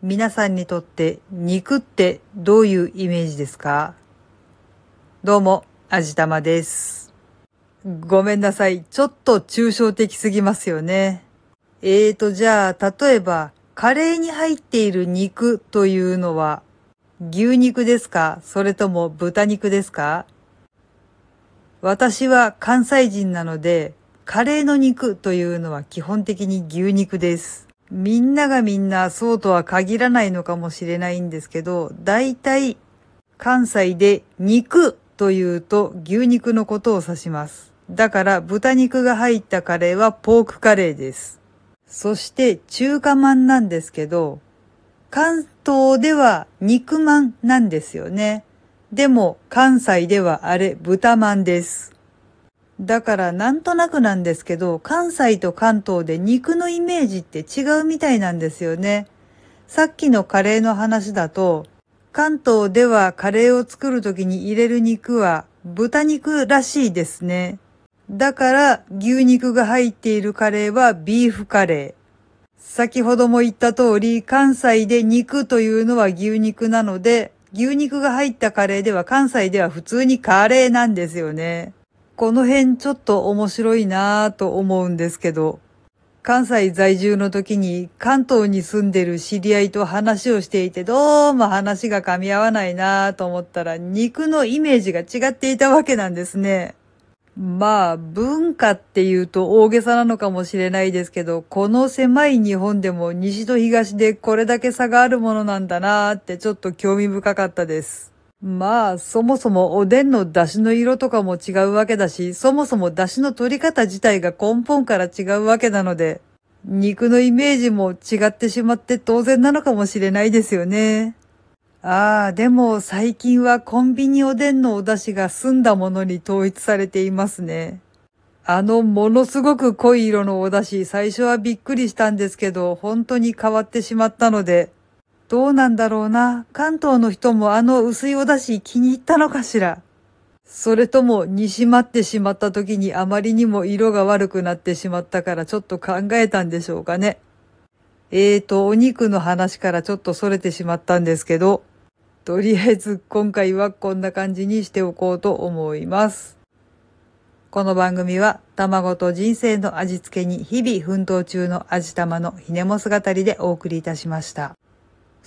皆さんにとって肉ってどういうイメージですか？どうも、あじたまです。ごめんなさい。ちょっと抽象的すぎますよね。えーと、じゃあ、例えば、カレーに入っている肉というのは、牛肉ですか？それとも豚肉ですか？私は関西人なので、カレーの肉というのは基本的に牛肉です。みんながみんなそうとは限らないのかもしれないんですけど、大体関西で肉というと牛肉のことを指します。だから豚肉が入ったカレーはポークカレーです。そして中華まんなんですけど、関東では肉まんなんですよね。でも関西ではあれ豚まんです。だからなんとなくなんですけど、関西と関東で肉のイメージって違うみたいなんですよね。さっきのカレーの話だと、関東ではカレーを作るときに入れる肉は豚肉らしいですね。だから牛肉が入っているカレーはビーフカレー。先ほども言った通り、関西で肉というのは牛肉なので、牛肉が入ったカレーでは関西では普通にカレーなんですよね。この辺ちょっと面白いなぁと思うんですけど、関西在住の時に関東に住んでる知り合いと話をしていてどうも話が噛み合わないなぁと思ったら肉のイメージが違っていたわけなんですね。まあ文化っていうと大げさなのかもしれないですけど、この狭い日本でも西と東でこれだけ差があるものなんだなーってちょっと興味深かったです。まあ、そもそもおでんの出汁の色とかも違うわけだし、そもそも出汁の取り方自体が根本から違うわけなので、肉のイメージも違ってしまって当然なのかもしれないですよね。ああ、でも最近はコンビニおでんのお出汁が澄んだものに統一されていますね。あのものすごく濃い色のお出汁、最初はびっくりしたんですけど、本当に変わってしまったので、どうなんだろうな。関東の人もあの薄いお出汁気に入ったのかしら。それとも煮しまってしまった時にあまりにも色が悪くなってしまったからちょっと考えたんでしょうかね。えーと、お肉の話からちょっと逸れてしまったんですけど、とりあえず今回はこんな感じにしておこうと思います。この番組は卵と人生の味付けに日々奮闘中の味玉のひねも姿でお送りいたしました。